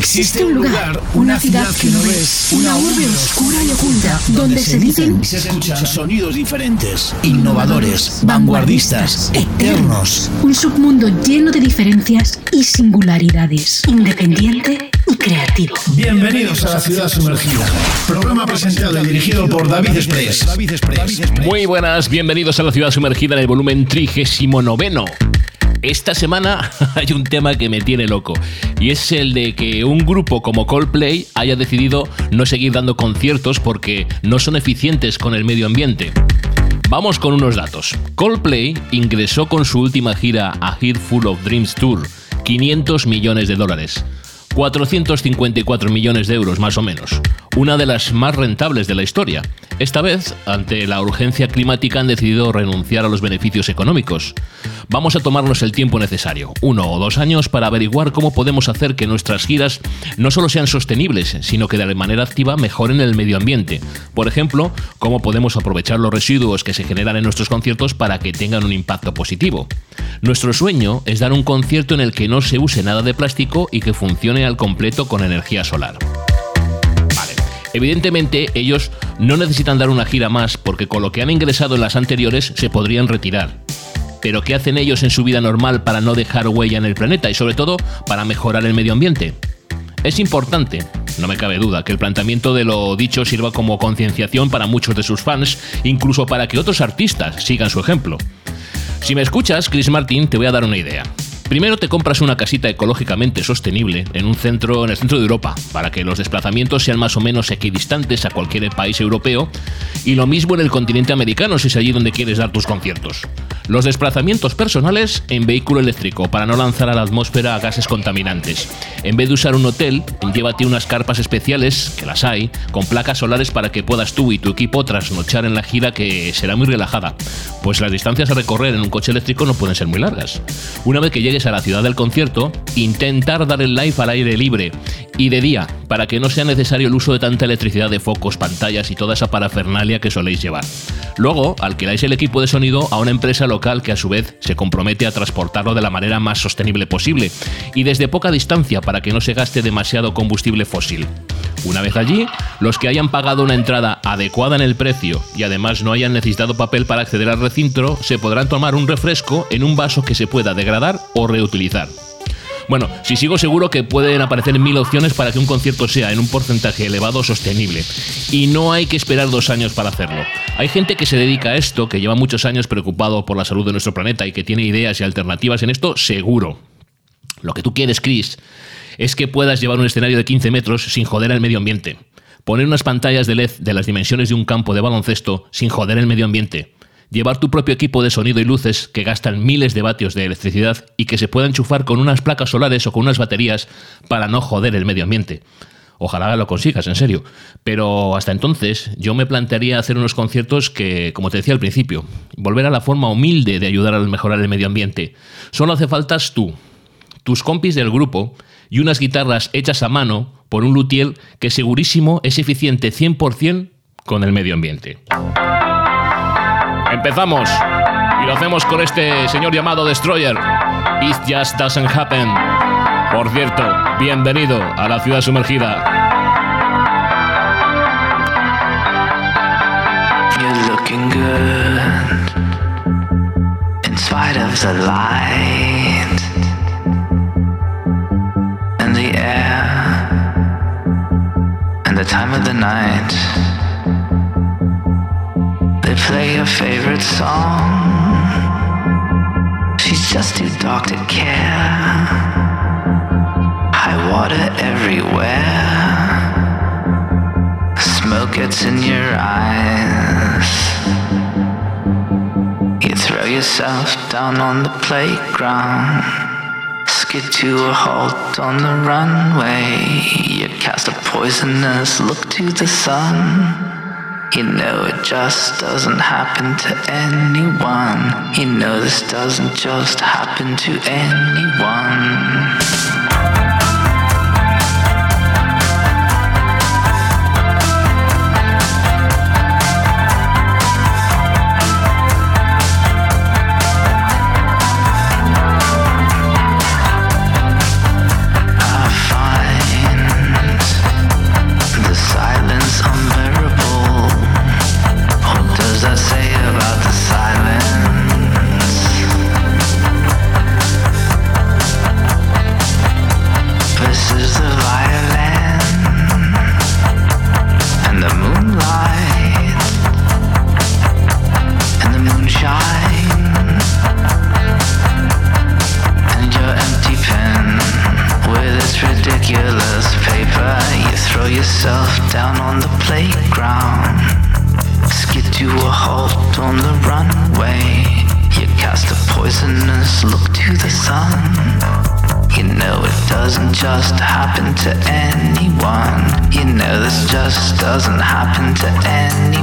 Existe un lugar, una ciudad que no ves, una urbe oscura y oculta, donde se dicen y se escuchan sonidos diferentes, innovadores, vanguardistas, eternos. Un submundo lleno de diferencias y singularidades, independiente y creativo. Bienvenidos a la ciudad sumergida. Programa presentado y dirigido por David Express. Muy buenas, bienvenidos a la ciudad sumergida en el volumen 39. Esta semana hay un tema que me tiene loco y es el de que un grupo como Coldplay haya decidido no seguir dando conciertos porque no son eficientes con el medio ambiente. Vamos con unos datos. Coldplay ingresó con su última gira a Head Full of Dreams Tour 500 millones de dólares. 454 millones de euros más o menos, una de las más rentables de la historia. Esta vez, ante la urgencia climática, han decidido renunciar a los beneficios económicos. Vamos a tomarnos el tiempo necesario, uno o dos años, para averiguar cómo podemos hacer que nuestras giras no solo sean sostenibles, sino que de manera activa mejoren el medio ambiente. Por ejemplo, cómo podemos aprovechar los residuos que se generan en nuestros conciertos para que tengan un impacto positivo. Nuestro sueño es dar un concierto en el que no se use nada de plástico y que funcione al completo con energía solar. Vale. Evidentemente ellos no necesitan dar una gira más porque con lo que han ingresado en las anteriores se podrían retirar. Pero ¿qué hacen ellos en su vida normal para no dejar huella en el planeta y sobre todo para mejorar el medio ambiente? Es importante, no me cabe duda, que el planteamiento de lo dicho sirva como concienciación para muchos de sus fans, incluso para que otros artistas sigan su ejemplo. Si me escuchas, Chris Martin, te voy a dar una idea. Primero te compras una casita ecológicamente sostenible en un centro en el centro de Europa para que los desplazamientos sean más o menos equidistantes a cualquier país europeo y lo mismo en el continente americano si es allí donde quieres dar tus conciertos. Los desplazamientos personales en vehículo eléctrico para no lanzar a la atmósfera gases contaminantes. En vez de usar un hotel, llévate unas carpas especiales, que las hay, con placas solares para que puedas tú y tu equipo trasnochar en la gira que será muy relajada, pues las distancias a recorrer en un coche eléctrico no pueden ser muy largas. Una vez que llegues a la ciudad del concierto, intentar dar el live al aire libre y de día, para que no sea necesario el uso de tanta electricidad de focos, pantallas y toda esa parafernalia que soléis llevar. Luego, alquiláis el equipo de sonido a una empresa local que a su vez se compromete a transportarlo de la manera más sostenible posible y desde poca distancia para que no se gaste demasiado combustible fósil. Una vez allí, los que hayan pagado una entrada adecuada en el precio y además no hayan necesitado papel para acceder al recinto, se podrán tomar un refresco en un vaso que se pueda degradar o reutilizar. Bueno, si sigo seguro que pueden aparecer mil opciones para que un concierto sea en un porcentaje elevado sostenible. Y no hay que esperar dos años para hacerlo. Hay gente que se dedica a esto, que lleva muchos años preocupado por la salud de nuestro planeta y que tiene ideas y alternativas en esto, seguro. Lo que tú quieres, Chris, es que puedas llevar un escenario de 15 metros sin joder al medio ambiente. Poner unas pantallas de LED de las dimensiones de un campo de baloncesto sin joder el medio ambiente llevar tu propio equipo de sonido y luces que gastan miles de vatios de electricidad y que se pueda enchufar con unas placas solares o con unas baterías para no joder el medio ambiente. Ojalá lo consigas, en serio. Pero hasta entonces yo me plantearía hacer unos conciertos que, como te decía al principio, volver a la forma humilde de ayudar a mejorar el medio ambiente. Solo hace faltas tú, tus compis del grupo y unas guitarras hechas a mano por un luthier que segurísimo es eficiente 100% con el medio ambiente. Empezamos y lo hacemos con este señor llamado Destroyer. It just doesn't happen. Por cierto, bienvenido a la ciudad sumergida. You're looking good in spite of the light and the air and the time of the night. They play your favorite song. She's just too dark to care. High water everywhere. Smoke gets in your eyes. You throw yourself down on the playground. Skid to a halt on the runway. You cast a poisonous look to the sun. You know it just doesn't happen to anyone. You know this doesn't just happen to anyone. Poisonous look to the sun. You know it doesn't just happen to anyone. You know this just doesn't happen to anyone.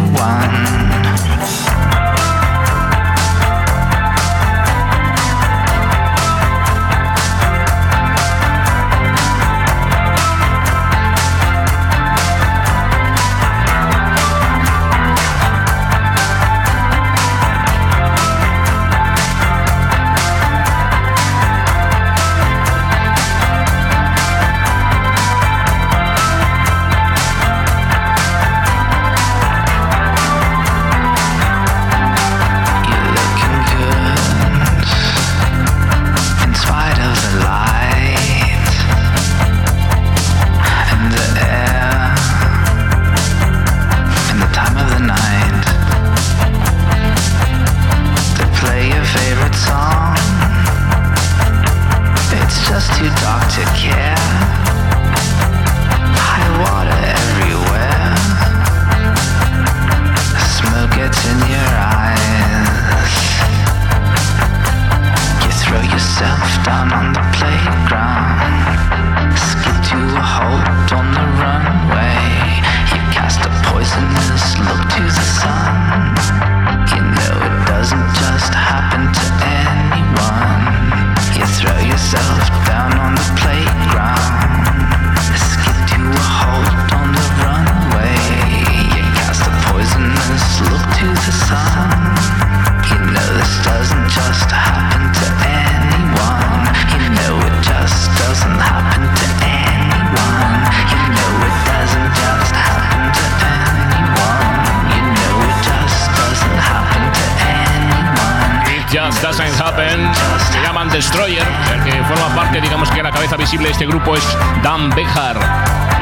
Este grupo es Dan Behar.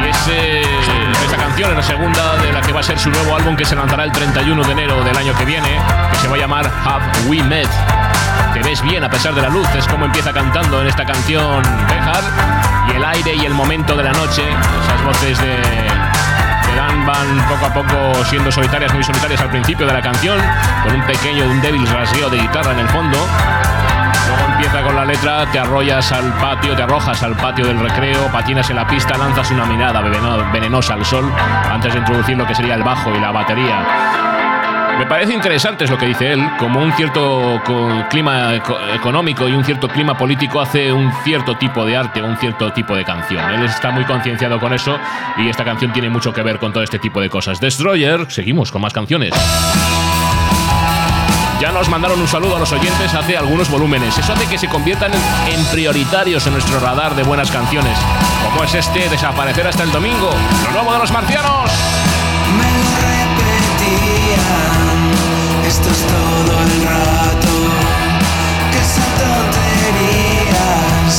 Y es eh, esta canción es la segunda de la que va a ser su nuevo álbum que se lanzará el 31 de enero del año que viene, que se va a llamar Have We Met. Te ves bien a pesar de la luz, es como empieza cantando en esta canción Behar. Y el aire y el momento de la noche, esas voces de, Van poco a poco siendo solitarias, muy solitarias al principio de la canción, con un pequeño, un débil rasgueo de guitarra en el fondo empieza con la letra, te arrollas al patio, te arrojas al patio del recreo, patinas en la pista, lanzas una mirada venenosa al sol antes de introducir lo que sería el bajo y la batería. Me parece interesante es lo que dice él, como un cierto clima económico y un cierto clima político hace un cierto tipo de arte, un cierto tipo de canción. Él está muy concienciado con eso y esta canción tiene mucho que ver con todo este tipo de cosas. Destroyer, seguimos con más canciones. Ya nos mandaron un saludo a los oyentes hace algunos volúmenes. Eso hace que se conviertan en, prioritarios en nuestro radar de buenas canciones. Como es este, Desaparecer hasta el domingo, lo nuevo de los marcianos. Me repetían, esto es todo el rato, que son tonterías,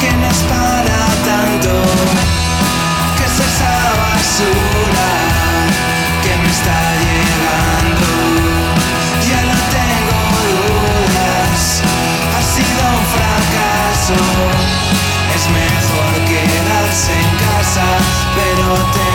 que no es para tanto, que es esa basura que me está Es mejor quedarse en casa, pero tengo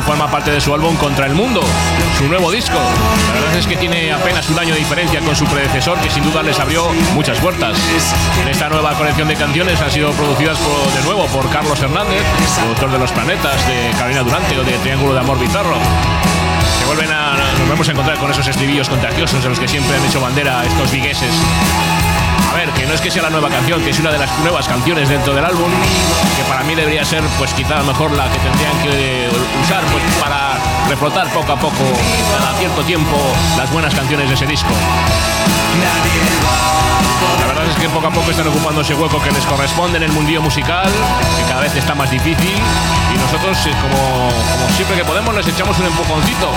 forma parte de su álbum Contra el Mundo, su nuevo disco. La verdad es que tiene apenas un año de diferencia con su predecesor, que sin duda les abrió muchas puertas. En esta nueva colección de canciones han sido producidas de nuevo por Carlos Hernández, productor de Los Planetas, de Carolina Durante o de Triángulo de Amor Bizarro. Se vuelven nos vamos a encontrar con esos estribillos contagiosos de los que siempre han hecho bandera estos vigueses ver, que no es que sea la nueva canción, que es una de las nuevas canciones dentro del álbum, que para mí debería ser, pues quizá mejor la que tendrían que usar pues, para reflotar poco a poco, cada cierto tiempo, las buenas canciones de ese disco. La verdad es que poco a poco están ocupando ese hueco que les corresponde en el mundillo musical, que cada vez está más difícil, y nosotros, eh, como, como siempre que podemos, les echamos un empujoncito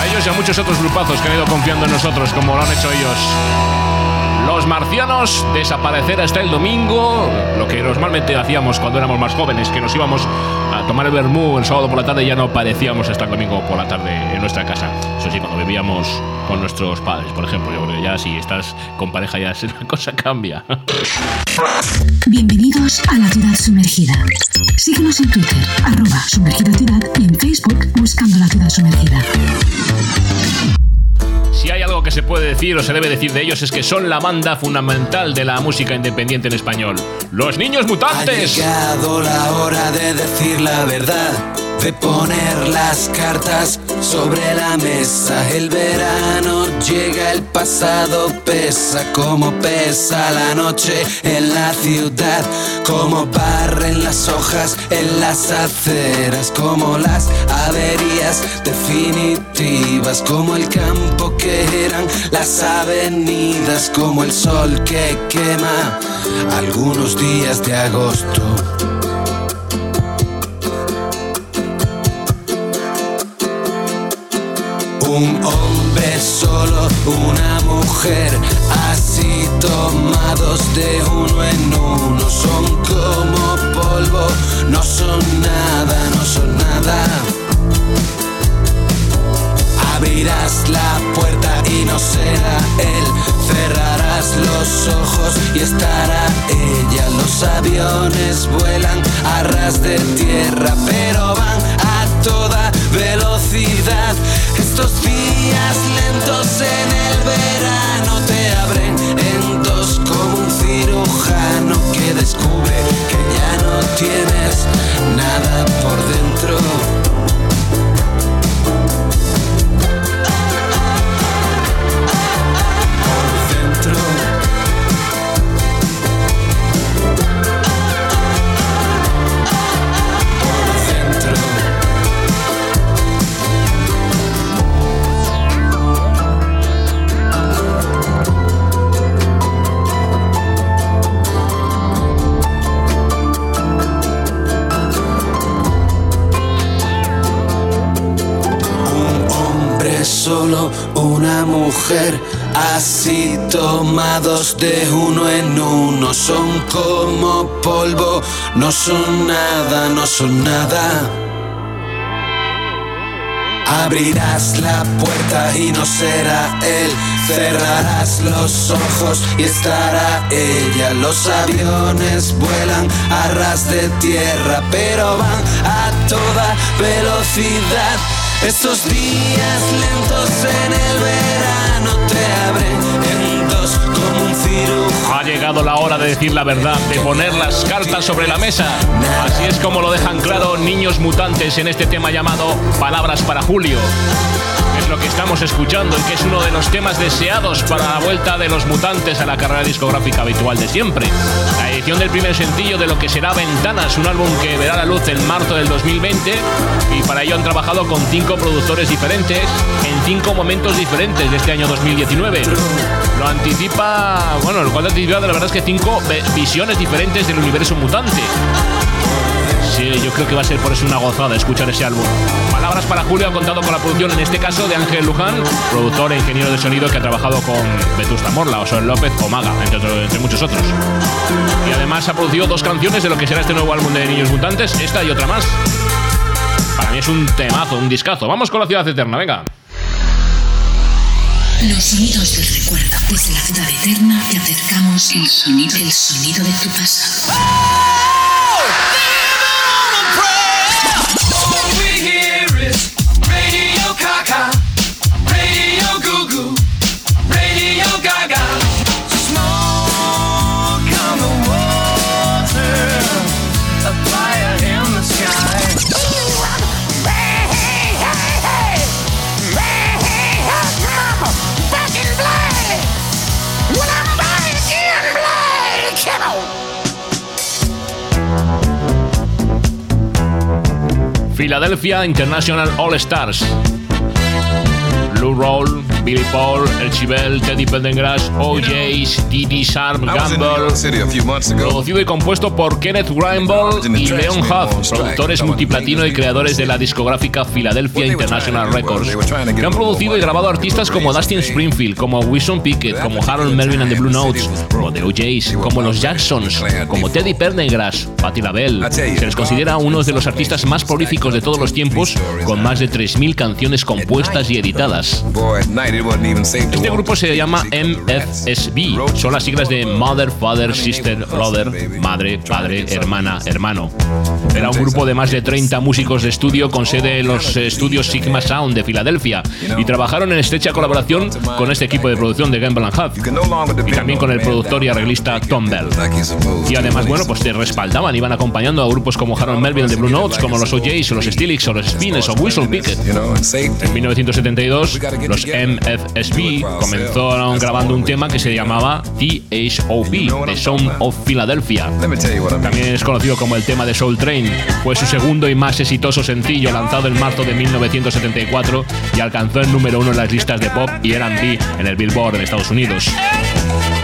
a ellos y a muchos otros grupazos que han ido confiando en nosotros, como lo han hecho ellos. Los marcianos desaparecer hasta el domingo, lo que normalmente hacíamos cuando éramos más jóvenes, que nos íbamos a tomar el vermú el sábado por la tarde, ya no parecíamos estar el domingo por la tarde en nuestra casa. Eso sí, cuando vivíamos con nuestros padres, por ejemplo, yo creo que ya si estás con pareja ya la cosa cambia. Bienvenidos a la ciudad sumergida. Síguenos en Twitter, arroba sumergida ciudad y en Facebook buscando la ciudad sumergida. Si hay algo que se puede decir o se debe decir de ellos es que son la banda fundamental de la música independiente en español. Los niños mutantes. Ha llegado la hora de decir la verdad de poner las cartas sobre la mesa. El verano llega, el pasado pesa. Como pesa la noche en la ciudad, como barren las hojas en las aceras, como las averías definitivas, como el campo que eran las avenidas, como el sol que quema algunos días de agosto. Un hombre solo, una mujer, así tomados de uno en uno. Son como polvo, no son nada, no son nada. Abrirás la puerta y no será él. Cerrarás los ojos y estará ella. Los aviones vuelan a ras de tierra, pero van toda velocidad. Estos días lentos en el verano te abren en dos como un cirujano que descubre que ya no tienes nada por dentro. De uno en uno, son como polvo, no son nada, no son nada. Abrirás la puerta y no será él. Cerrarás los ojos y estará ella. Los aviones vuelan a ras de tierra, pero van a toda velocidad. Estos días lentos en el verano Ha llegado la hora de decir la verdad, de poner las cartas sobre la mesa. Así es como lo dejan claro niños mutantes en este tema llamado Palabras para Julio. Es lo que estamos escuchando y que es uno de los temas deseados para la vuelta de los mutantes a la carrera discográfica habitual de siempre. Edición del primer sencillo de lo que será Ventanas, un álbum que verá la luz en marzo del 2020 y para ello han trabajado con cinco productores diferentes en cinco momentos diferentes de este año 2019. Lo anticipa, bueno, lo cual anticipa la verdad es que cinco visiones diferentes del universo mutante. Sí, yo creo que va a ser por eso una gozada escuchar ese álbum. Palabras para Julio ha contado con la producción, en este caso, de Ángel Luján, productor e ingeniero de sonido que ha trabajado con Vetusta Morla, Osoel López o Maga, entre muchos otros. Y además ha producido dos canciones de lo que será este nuevo álbum de Niños Mutantes, esta y otra más. Para mí es un temazo, un discazo. Vamos con la ciudad eterna, venga. Los sonidos del recuerdo. Desde la ciudad eterna te acercamos el sonido, el sonido de tu pasado. Philadelphia International All Stars. Lou Roll, Billy Paul, El Chibel, Teddy Pendergrass, OJs, Didi Sharp, Gamble. Producido y compuesto por Kenneth Grimble y Leon Huff, productores multiplatino y creadores de la discográfica Philadelphia International Records, que han producido y grabado artistas como Dustin Springfield, como Wilson Pickett, como Harold Melvin and the Blue Notes, como The OJs, como los Jacksons, como Teddy Pendergrass, Patti LaBelle. Se les considera uno de los artistas más prolíficos de todos los tiempos, con más de 3.000 canciones compuestas y editadas. Este grupo se llama MFSB. Son las siglas de Mother, Father, Sister, Brother, Madre, Padre, Hermana, Hermano. Era un grupo de más de 30 músicos de estudio con sede en los estudios Sigma Sound de Filadelfia y trabajaron en estrecha colaboración con este equipo de producción de Gamble Huff y también con el productor y arreglista Tom Bell. Y además, bueno, pues te respaldaban, iban acompañando a grupos como Harold Melvin de Blue Notes, como los OJs o los Steelix o los Spines o Whistle Pickett. En 1972, los MFSB comenzaron grabando un tema que se llamaba THOP, The Sound of Philadelphia. También es conocido como el tema de Soul Train. Fue su segundo y más exitoso sencillo lanzado en marzo de 1974 y alcanzó el número uno en las listas de pop y R&B en el Billboard en Estados Unidos.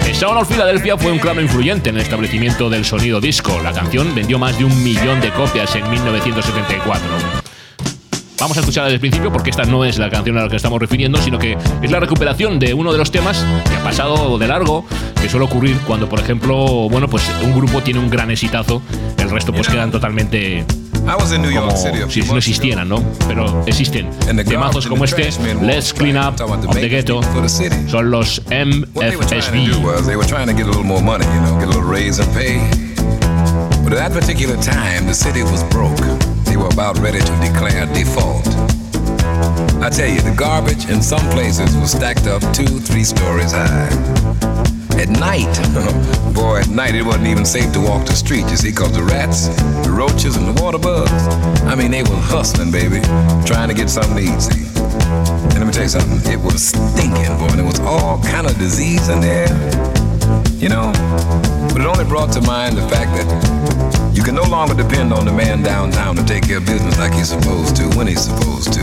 The Sound of Philadelphia fue un claro influyente en el establecimiento del sonido disco. La canción vendió más de un millón de copias en 1974. Vamos a escucharla desde el principio porque esta no es la canción a la que estamos refiriendo, sino que es la recuperación de uno de los temas que ha pasado de largo, que suele ocurrir cuando, por ejemplo, bueno, pues un grupo tiene un gran exitazo, el resto pues quedan totalmente como si no existieran, ¿no? Pero existen. Temazos como este, Let's Clean Up of the Ghetto, son los MFSB. But at that particular time, the city was broke. They were about ready to declare default. I tell you, the garbage in some places was stacked up two, three stories high. At night, boy, at night it wasn't even safe to walk the street, you see, cause the rats, the roaches, and the water bugs, I mean, they were hustling, baby, trying to get something to eat, see. And let me tell you something, it was stinking, boy, and there was all kind of disease in there. You know, but it only brought to mind the fact that you can no longer depend on the man downtown to take care of business like he's supposed to when he's supposed to.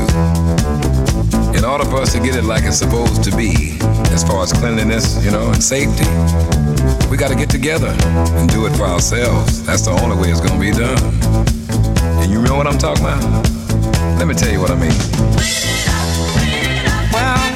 In order for us to get it like it's supposed to be, as far as cleanliness, you know, and safety, we got to get together and do it for ourselves. That's the only way it's going to be done. And you know what I'm talking about? Let me tell you what I mean. Well,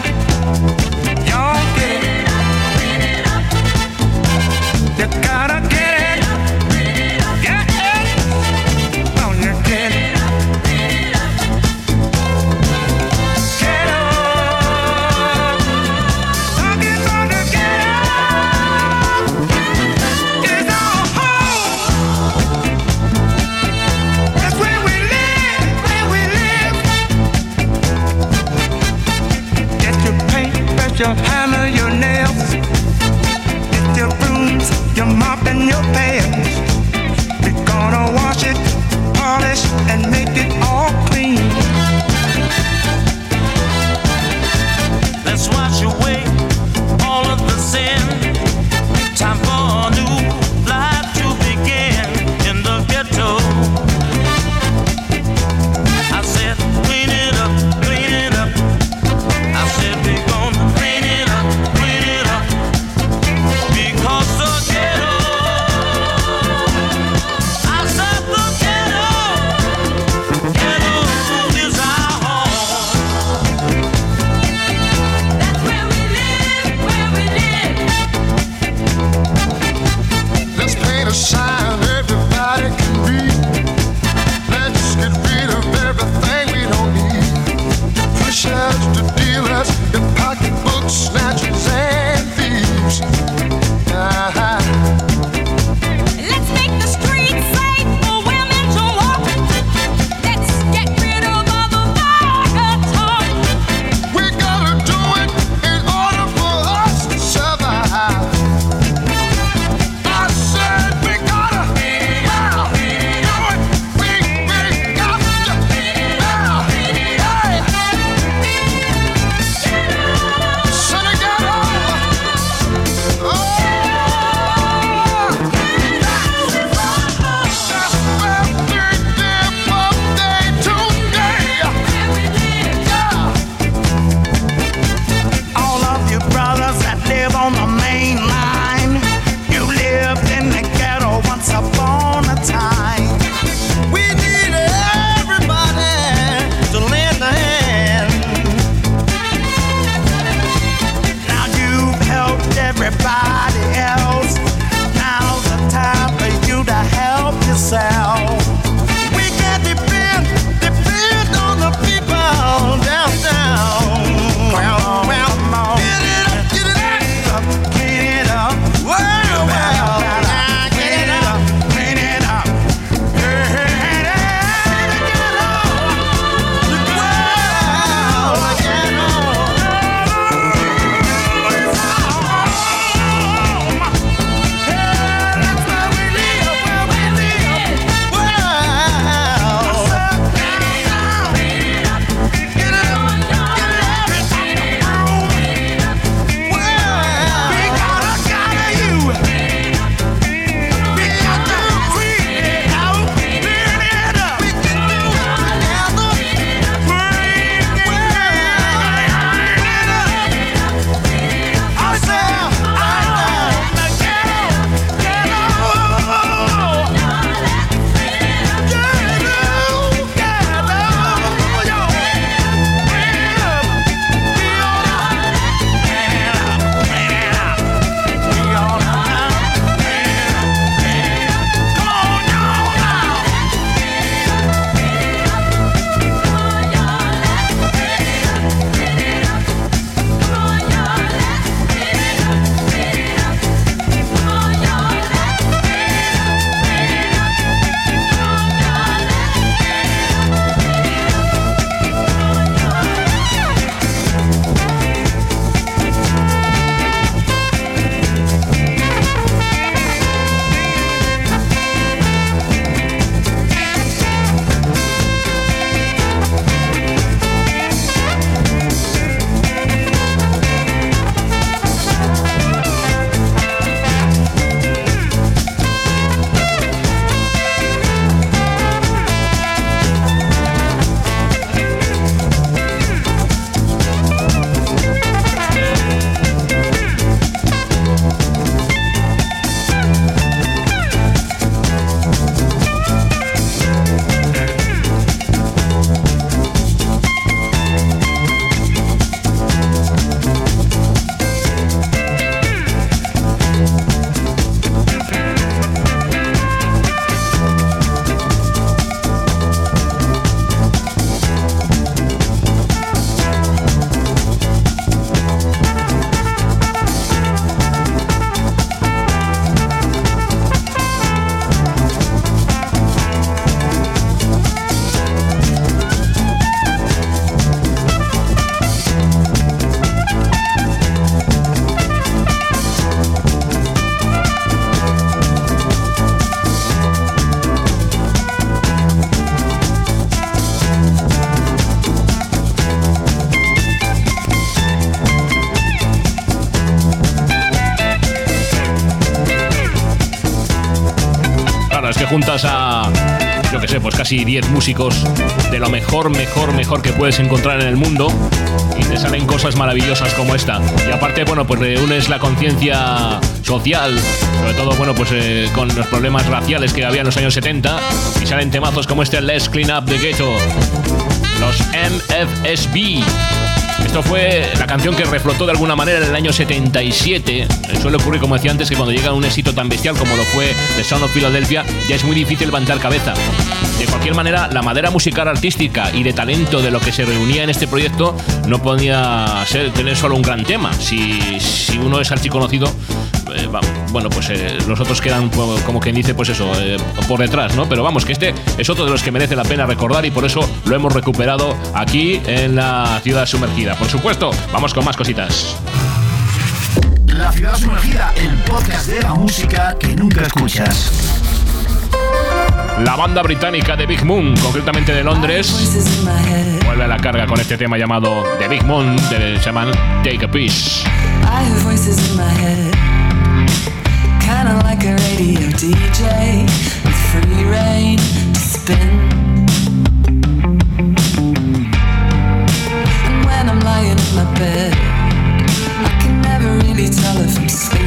pues casi 10 músicos de lo mejor, mejor, mejor que puedes encontrar en el mundo y te salen cosas maravillosas como esta. Y aparte, bueno, pues reúnes la conciencia social, sobre todo, bueno, pues eh, con los problemas raciales que había en los años 70 y salen temazos como este Let's Clean Up the Ghetto. Los MFSB. Esto fue la canción que reflotó de alguna manera en el año 77. Suele ocurrir, como decía antes, que cuando llega un éxito tan bestial como lo fue The Sound of Philadelphia, ya es muy difícil levantar cabeza. De cualquier manera, la madera musical artística y de talento de lo que se reunía en este proyecto no podía ser tener solo un gran tema. Si, si uno es archiconocido, eh, va- bueno, pues eh, los otros quedan como quien dice, pues eso, eh, por detrás, ¿no? Pero vamos, que este es otro de los que merece la pena recordar y por eso lo hemos recuperado aquí en la ciudad sumergida. Por supuesto, vamos con más cositas. La ciudad sumergida, el podcast de la música que nunca escuchas. La banda británica de Big Moon, concretamente de Londres, vuelve a la carga con este tema llamado The Big Moon, de, se llaman Take a Piece. Kinda like a radio DJ with free reign to spin. And when I'm lying in my bed, I can never really tell if I'm sleeping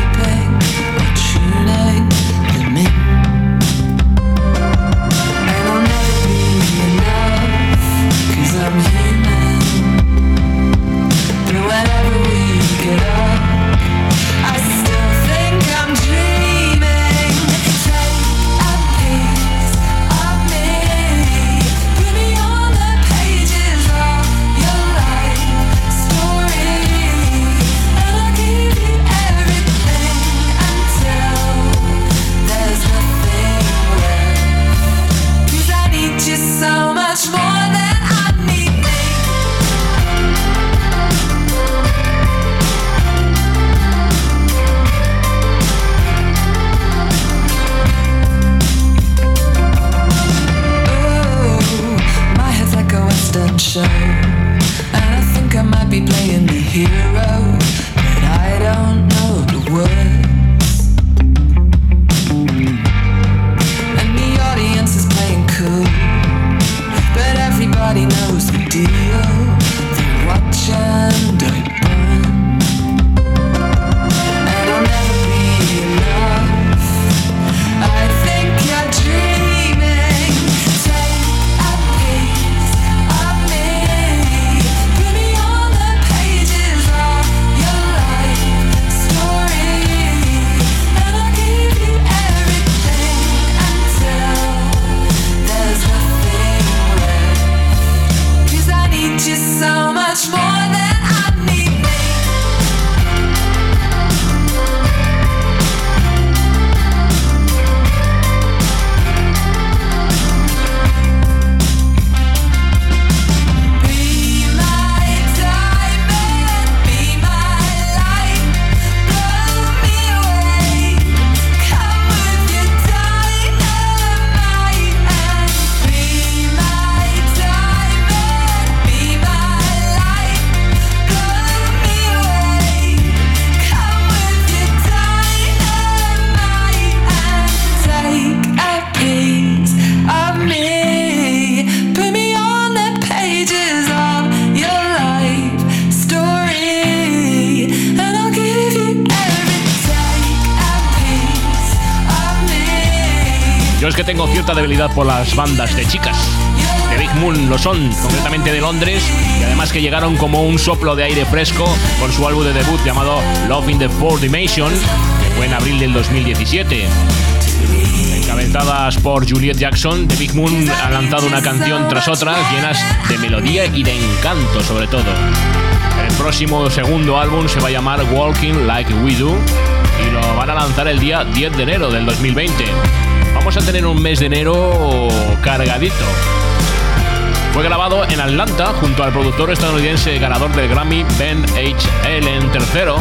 es que tengo cierta debilidad por las bandas de chicas. De Big Moon lo son, concretamente de Londres, y además que llegaron como un soplo de aire fresco con su álbum de debut llamado Love in the Four Dimension, que fue en abril del 2017. Encabezadas por Juliet Jackson, The Big Moon ha lanzado una canción tras otra llenas de melodía y de encanto sobre todo. El próximo segundo álbum se va a llamar Walking Like We Do y lo van a lanzar el día 10 de enero del 2020. Vamos a tener un mes de enero cargadito. Fue grabado en Atlanta junto al productor estadounidense ganador del Grammy Ben H. Allen III.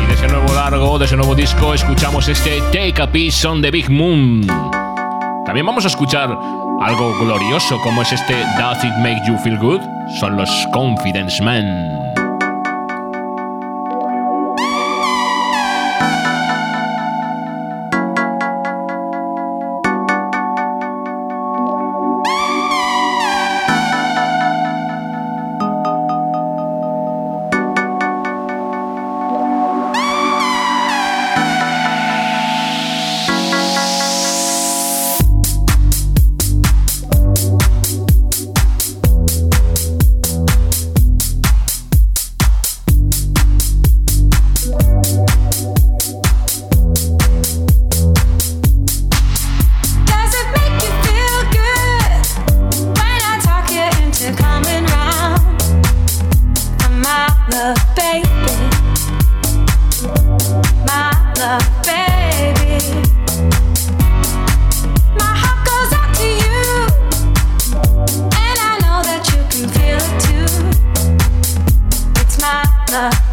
Y de ese nuevo largo, de ese nuevo disco, escuchamos este Take a Piece on the Big Moon. También vamos a escuchar algo glorioso como es este Does It Make You Feel Good? Son los Confidence Men. love.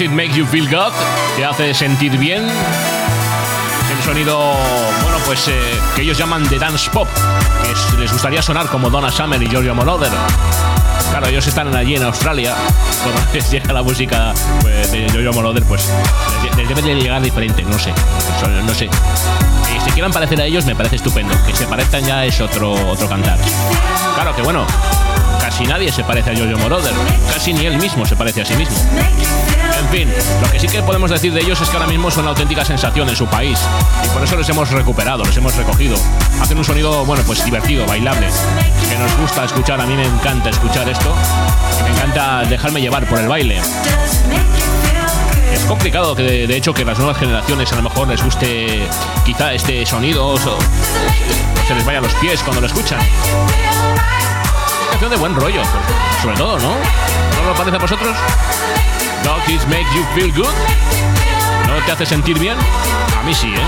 It Make You Feel Good, te hace sentir bien. El sonido, bueno, pues eh, que ellos llaman de dance pop, que les gustaría sonar como Donna Summer y Giorgio Moroder. Claro, ellos están allí en Australia, cuando les llega la música pues, de Giorgio Moroder, pues les, debe de llegar diferente, no sé, no sé. Si se quieran parecer a ellos, me parece estupendo. Que se parezcan ya es otro, otro cantar. Claro que bueno, casi nadie se parece a Giorgio Moroder, casi ni él mismo se parece a sí mismo. En fin, lo que sí que podemos decir de ellos es que ahora mismo son una auténtica sensación en su país y por eso los hemos recuperado, los hemos recogido. Hacen un sonido, bueno, pues divertido, bailable, que nos gusta escuchar. A mí me encanta escuchar esto me encanta dejarme llevar por el baile. Es complicado que de, hecho que las nuevas generaciones a lo mejor les guste quizá este sonido o se les vaya a los pies cuando lo escuchan. Canción de buen rollo, sobre todo, ¿no? ¿No lo parece a vosotros? Dogs Make You Feel Good. ¿No te hace sentir bien? A mí sí, ¿eh?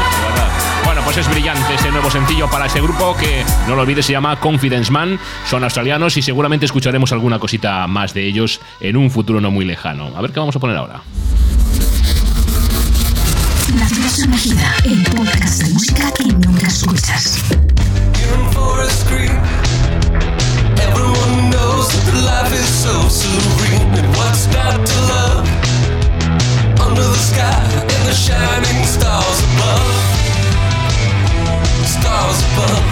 Bueno, pues es brillante este nuevo sencillo para este grupo que, no lo olvides, se llama Confidence Man. Son australianos y seguramente escucharemos alguna cosita más de ellos en un futuro no muy lejano. A ver qué vamos a poner ahora. La ciudad sumergida, el podcast de música que nunca escuchas. That life is so serene and what's not to love. Under the sky and the shining stars above. Stars above.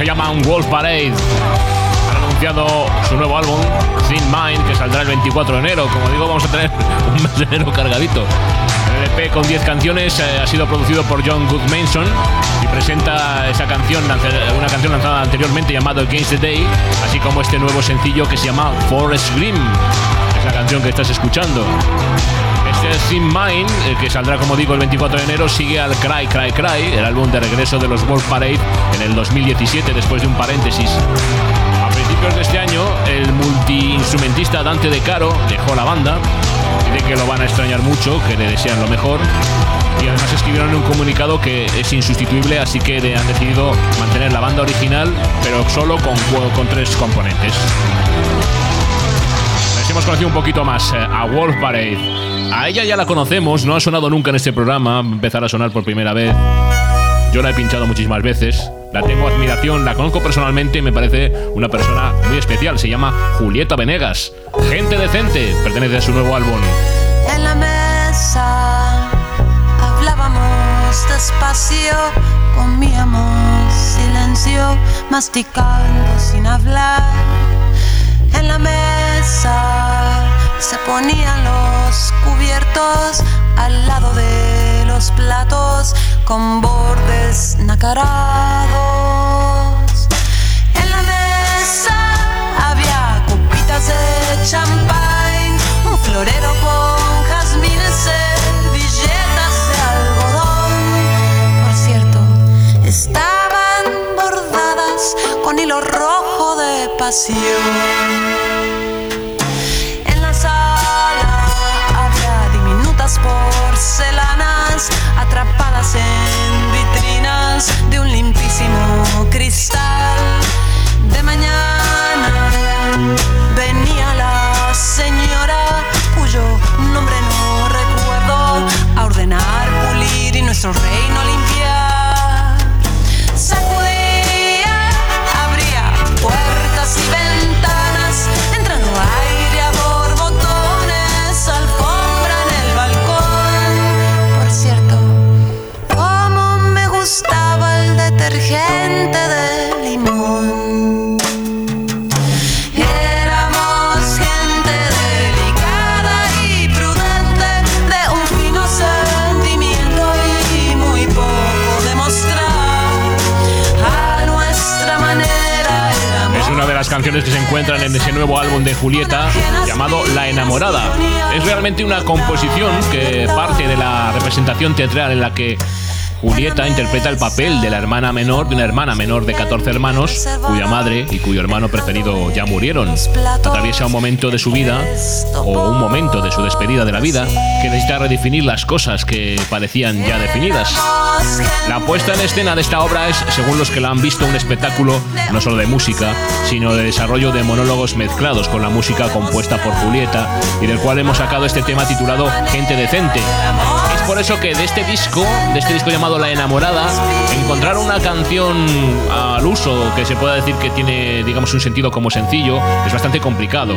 Se llaman Wolf Parade. Han anunciado su nuevo álbum, Thin Mind, que saldrá el 24 de enero. Como digo, vamos a tener un mes de enero cargadito. El EP con 10 canciones eh, ha sido producido por John Goodmanson y presenta esa canción, una canción lanzada anteriormente llamada Against the Day, así como este nuevo sencillo que se llama Forest Green. Es la canción que estás escuchando. Este Thin Mind, eh, que saldrá como digo el 24 de enero, sigue al Cry Cry Cry, el álbum de regreso de los Wolf Parade en el 2017 después de un paréntesis. A principios de este año, el multiinstrumentista Dante De Caro dejó la banda. Dice que lo van a extrañar mucho, que le desean lo mejor. Y además escribieron un comunicado que es insustituible, así que han decidido mantener la banda original, pero solo con, con tres componentes. Hemos conocido un poquito más eh, a Wolf Parade. A ella ya la conocemos, no ha sonado nunca en este programa, va a empezar a sonar por primera vez. Yo la he pinchado muchísimas veces, la tengo admiración, la conozco personalmente y me parece una persona muy especial. Se llama Julieta Venegas. Gente decente, pertenece a su nuevo álbum. En la mesa hablábamos despacio, comíamos silencio, masticando sin hablar. En la mesa se ponían los cubiertos al lado de los platos con bordes nacarados. En la mesa había copitas de champagne, un florero con jazmines, servilletas de algodón. Por cierto, estaban bordadas con hilo rojo de pasión. Mañana. Venía la señora cuyo nombre no recuerdo a ordenar, pulir y nuestro reino encuentran en ese nuevo álbum de Julieta llamado La enamorada. Es realmente una composición que parte de la representación teatral en la que Julieta interpreta el papel de la hermana menor de una hermana menor de 14 hermanos cuya madre y cuyo hermano preferido ya murieron. Atraviesa un momento de su vida o un momento de su despedida de la vida que necesita redefinir las cosas que parecían ya definidas. La puesta en escena de esta obra es, según los que la han visto, un espectáculo no solo de música, sino de desarrollo de monólogos mezclados con la música compuesta por Julieta y del cual hemos sacado este tema titulado Gente Decente. Es por eso que de este disco, de este disco llamado La Enamorada, encontrar una canción al uso que se pueda decir que tiene, digamos, un sentido como sencillo es bastante complicado.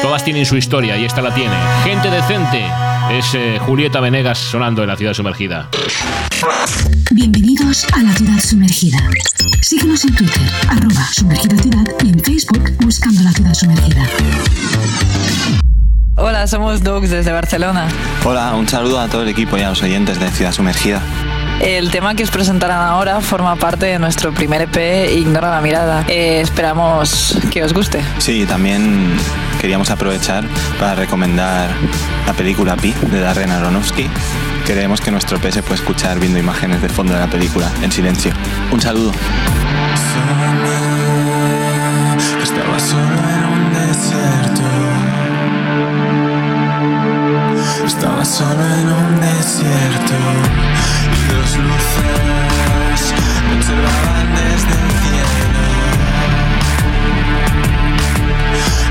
Todas tienen su historia y esta la tiene. Gente Decente es eh, Julieta Venegas sonando en la ciudad sumergida. Bienvenidos a la ciudad sumergida. Síguenos en Twitter, arroba sumergida ciudad y en Facebook buscando la ciudad sumergida. Hola, somos Dogs desde Barcelona. Hola, un saludo a todo el equipo y a los oyentes de Ciudad Sumergida. El tema que os presentarán ahora forma parte de nuestro primer EP Ignora la mirada. Eh, esperamos que os guste. Sí, también queríamos aprovechar para recomendar la película Pi de Darren Aronofsky. Creemos que nuestro EP se puede escuchar viendo imágenes de fondo de la película en silencio. Un saludo. Estaba solo en un desierto. Estaba solo en un desierto. Y dos luces me observaban desde el cielo.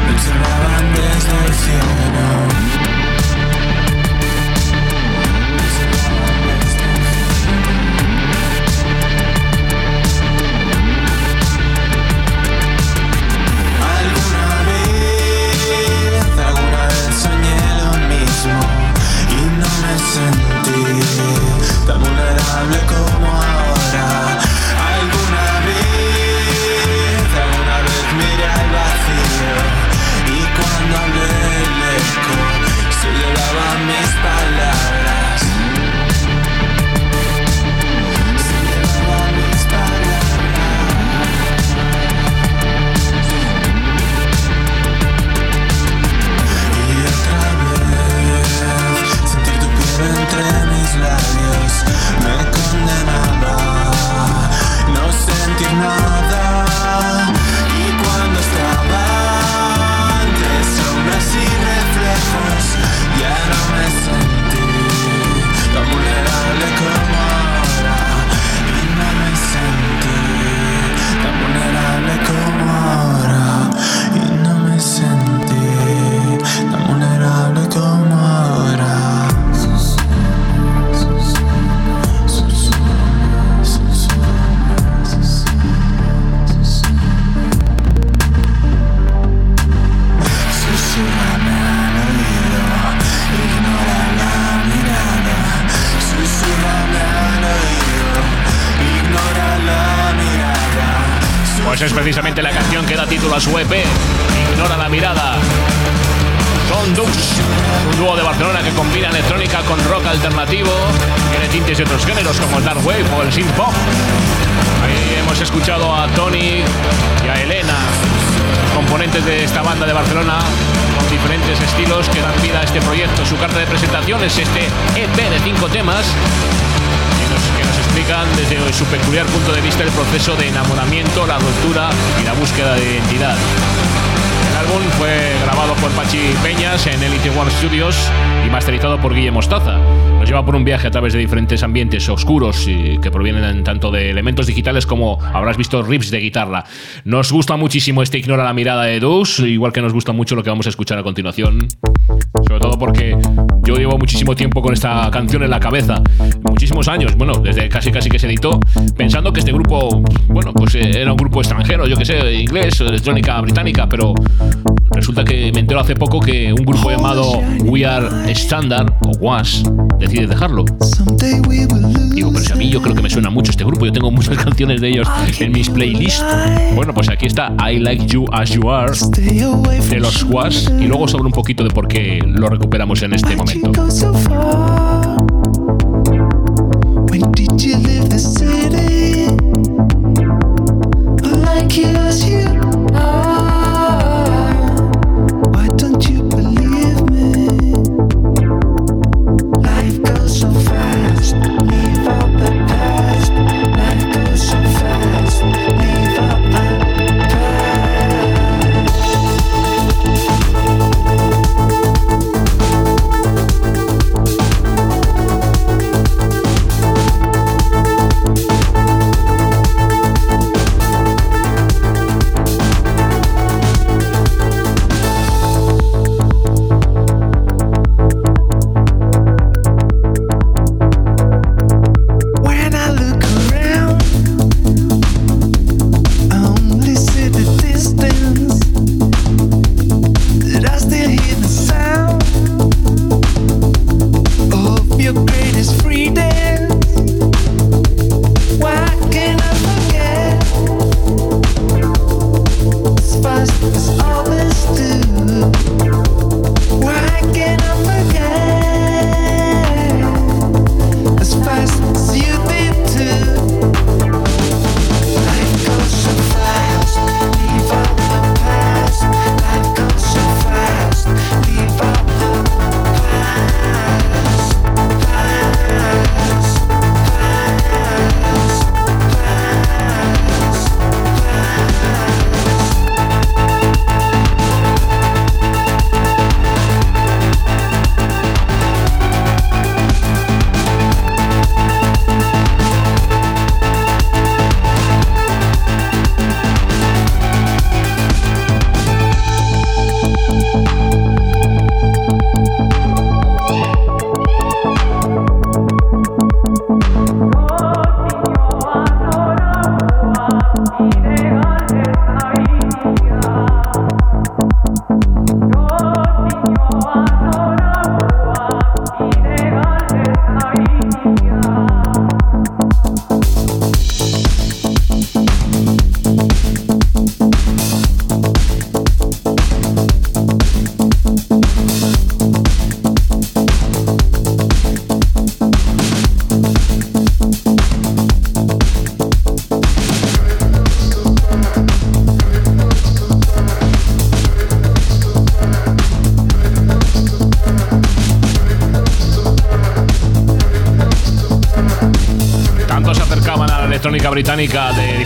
Me observaban desde el cielo. sentir. Tan vulnerable como través de diferentes ambientes oscuros y que provienen tanto de elementos digitales como habrás visto riffs de guitarra. Nos gusta muchísimo este Ignora la mirada de Dus, igual que nos gusta mucho lo que vamos a escuchar a continuación. Sobre todo porque yo llevo muchísimo tiempo con esta canción en la cabeza, muchísimos años, bueno, desde casi casi que se editó, pensando que este grupo, bueno, pues eh, era un grupo extranjero, yo que sé, inglés, electrónica británica, pero resulta que me entero hace poco que un grupo llamado We Are Standard o Was decide dejarlo. Digo, pero si a mí yo creo que me suena mucho este grupo, yo tengo muchas canciones de ellos en mis playlists. Bueno, pues aquí está I Like You As You Are de los Was y luego sobre un poquito de por qué lo recuperamos en este momento. Like you as you are.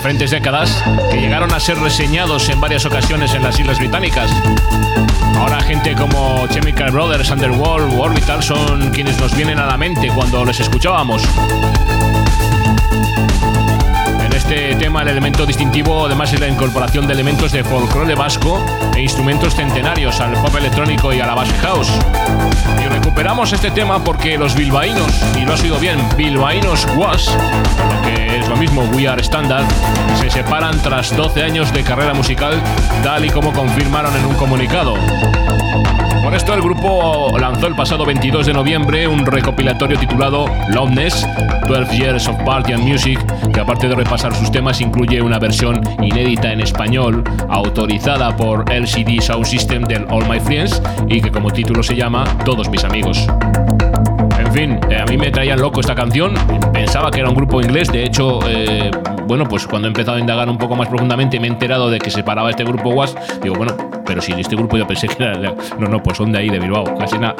Diferentes décadas que llegaron a ser reseñados en varias ocasiones en las Islas Británicas. Ahora gente como Chemical Brothers, Underworld Orbital son quienes nos vienen a la mente cuando les escuchábamos. Este tema el elemento distintivo además es la incorporación de elementos de folclore vasco e instrumentos centenarios al pop electrónico y a la bass house. Y recuperamos este tema porque los bilbaínos, y lo ha sido bien, bilbaínos Was, que es lo mismo We Are Standard, se separan tras 12 años de carrera musical, tal y como confirmaron en un comunicado. Por esto el grupo lanzó el pasado 22 de noviembre un recopilatorio titulado Loveness, 12 Years of Party and Music, que aparte de repasar sus temas incluye una versión inédita en español, autorizada por LCD Sound System del All My Friends y que como título se llama Todos mis amigos. En fin, eh, a mí me traían loco esta canción. Pensaba que era un grupo inglés. De hecho, eh, bueno, pues cuando he empezado a indagar un poco más profundamente me he enterado de que se paraba este grupo Was. Digo, bueno, pero si este grupo yo pensé que era. No, no, pues son de ahí, de Bilbao, casi nada.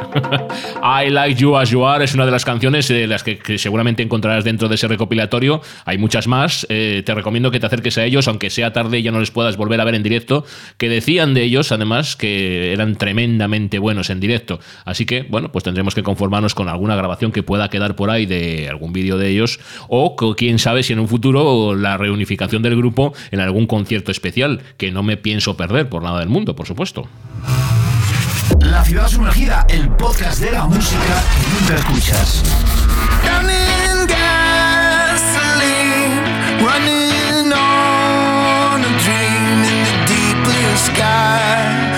I Like You As You Are es una de las canciones de las que, seguramente encontrarás dentro de ese recopilatorio. Hay muchas más. Eh, te recomiendo que te acerques a ellos, aunque sea tarde y ya no les puedas volver a ver en directo. Que decían de ellos, además, que eran tremendamente buenos en directo. Así que, bueno, pues tendremos que conformarnos con alguna grabación que pueda quedar por ahí de algún vídeo de ellos. O quién sabe si en un futuro la reunificación del grupo en algún concierto especial, que no me pienso perder por nada del mundo, por supuesto. La ciudad sumergida, el podcast de la música que nunca escuchas. Running gasoline, running on a dream in the deep blue sky.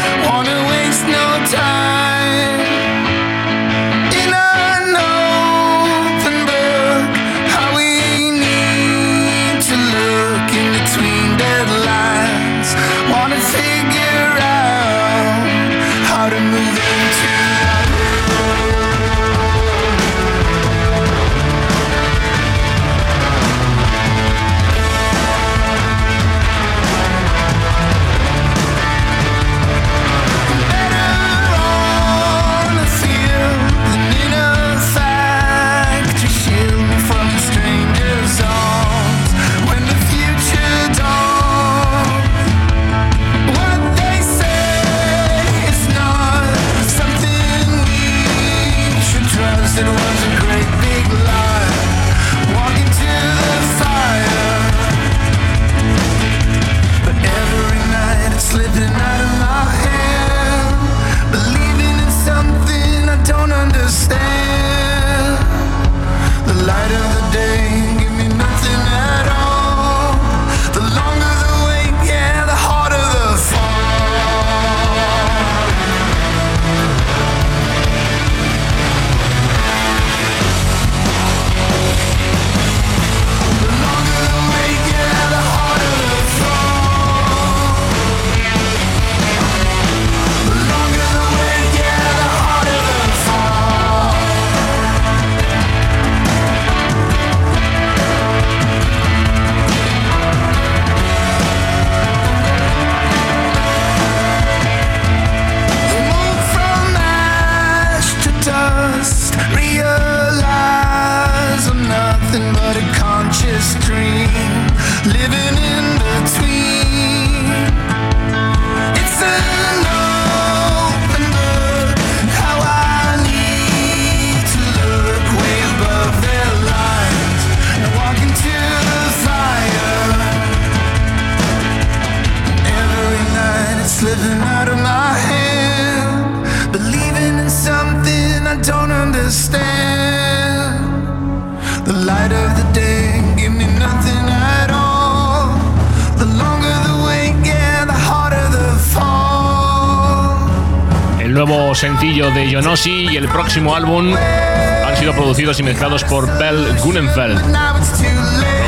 El nuevo sencillo de Jonossi y el próximo álbum han sido producidos y mezclados por Bell Gunenfeld,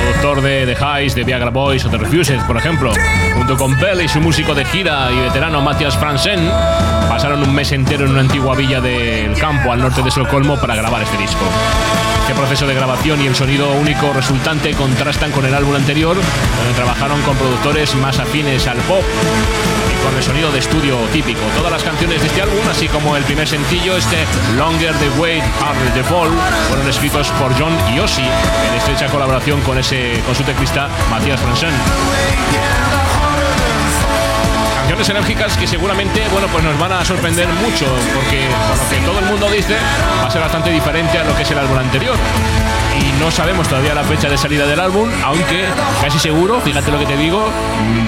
productor de The Highs, de Viagra Boys o The Refused, por ejemplo. Junto con Bell y su músico de gira y veterano Matthias Fransen, pasaron un mes entero en una antigua villa del campo al norte de Estocolmo para grabar este disco. Este proceso de grabación y el sonido único resultante contrastan con el álbum anterior, trabajaron con productores más afines al pop con el sonido de estudio típico. Todas las canciones de este álbum, así como el primer sencillo, este Longer the Wait, Harder the Fall, fueron escritos por John y en estrecha colaboración con ese con su teclista Matthias Fransen. Canciones enérgicas que seguramente, bueno, pues nos van a sorprender mucho, porque por lo que todo el mundo dice, va a ser bastante diferente a lo que es el álbum anterior. Y no sabemos todavía la fecha de salida del álbum, aunque casi seguro, fíjate lo que te digo,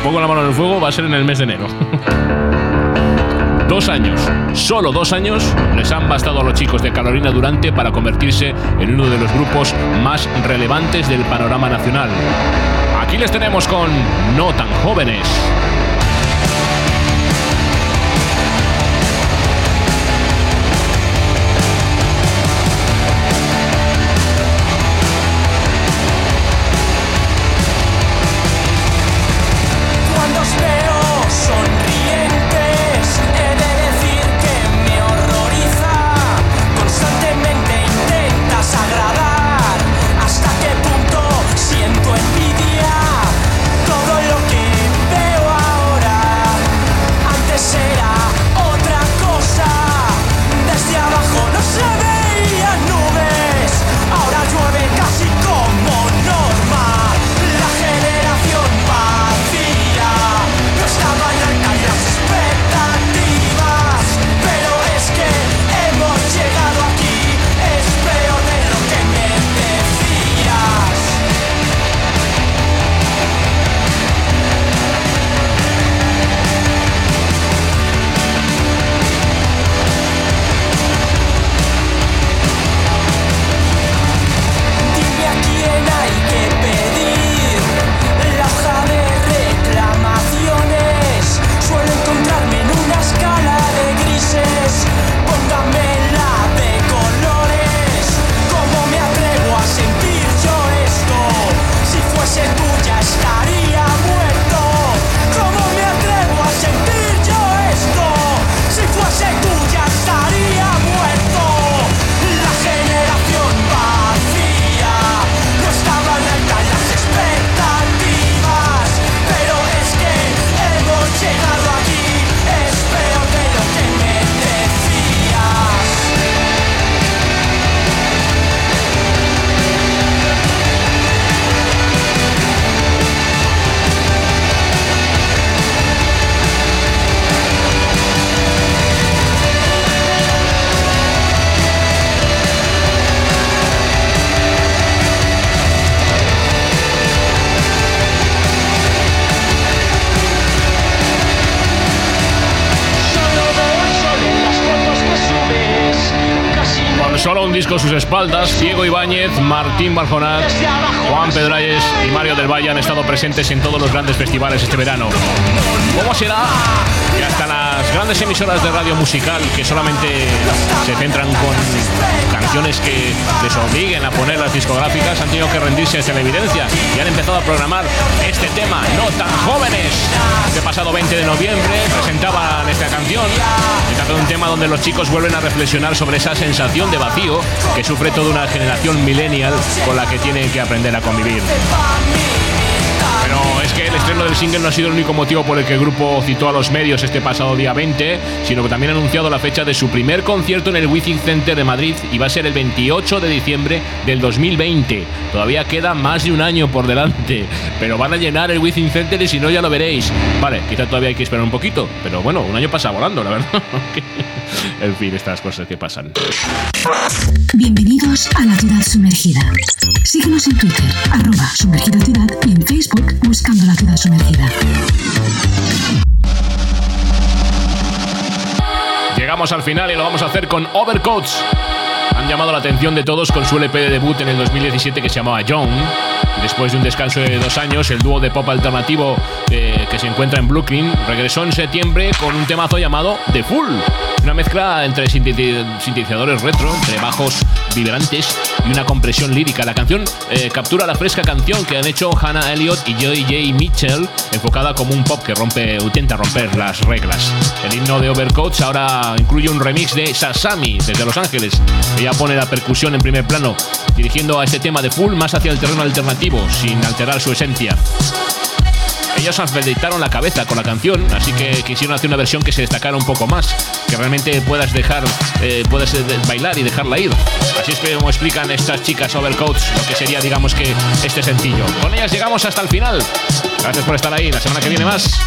pongo la mano en el fuego, va a ser en el mes de enero. Dos años, solo dos años, les han bastado a los chicos de Carolina Durante para convertirse en uno de los grupos más relevantes del panorama nacional. Aquí les tenemos con No tan jóvenes. Espaldas, Diego Ibáñez, Martín Barjonat, Juan Pedralles y Mario del Valle han estado presentes en todos los grandes festivales este verano. ¿Cómo será que hasta las grandes emisoras de radio musical que solamente se centran con canciones que les obliguen a poner las discográficas han tenido que rendirse a televidencia y han empezado a programar este tema, No tan jóvenes? Este pasado 20 de noviembre presentaban esta canción. Se trata de un tema donde los chicos vuelven a reflexionar sobre esa sensación de vacío que sufre toda una generación millennial con la que tienen que aprender a convivir. Pero es que el estreno del single no ha sido el único motivo por el que el grupo citó a los medios este pasado día 20, sino que también ha anunciado la fecha de su primer concierto en el Wizzing Center de Madrid y va a ser el 28 de diciembre del 2020. Todavía queda más de un año por delante, pero van a llenar el Wizzing Center y si no ya lo veréis. Vale, quizá todavía hay que esperar un poquito, pero bueno, un año pasa volando, la verdad. en fin, estas cosas que pasan. Bienvenidos a la ciudad sumergida. Síguenos en Twitter, arroba sumergida ciudad y en Facebook buscando la ciudad sumergida. Llegamos al final y lo vamos a hacer con Overcoats. Han llamado la atención de todos con su LP de debut en el 2017 que se llamaba Young. Después de un descanso de dos años, el dúo de pop alternativo eh, que se encuentra en Brooklyn regresó en septiembre con un temazo llamado The Full. Una mezcla entre sinteti- sintetizadores retro, entre bajos vibrantes y una compresión lírica. La canción eh, captura la fresca canción que han hecho Hannah Elliott y Joy J. Mitchell, enfocada como un pop que rompe, intenta romper las reglas. El himno de Overcoats ahora incluye un remix de Sasami desde Los Ángeles. Ella pone la percusión en primer plano, dirigiendo a este tema de full más hacia el terreno alternativo, sin alterar su esencia. Ellos afeitaron la cabeza con la canción, así que quisieron hacer una versión que se destacara un poco más, que realmente puedas dejar, eh, puedas eh, bailar y dejarla ir. Así es como explican estas chicas Overcoats lo que sería, digamos que, este sencillo. Con ellas llegamos hasta el final. Gracias por estar ahí. La semana que viene más.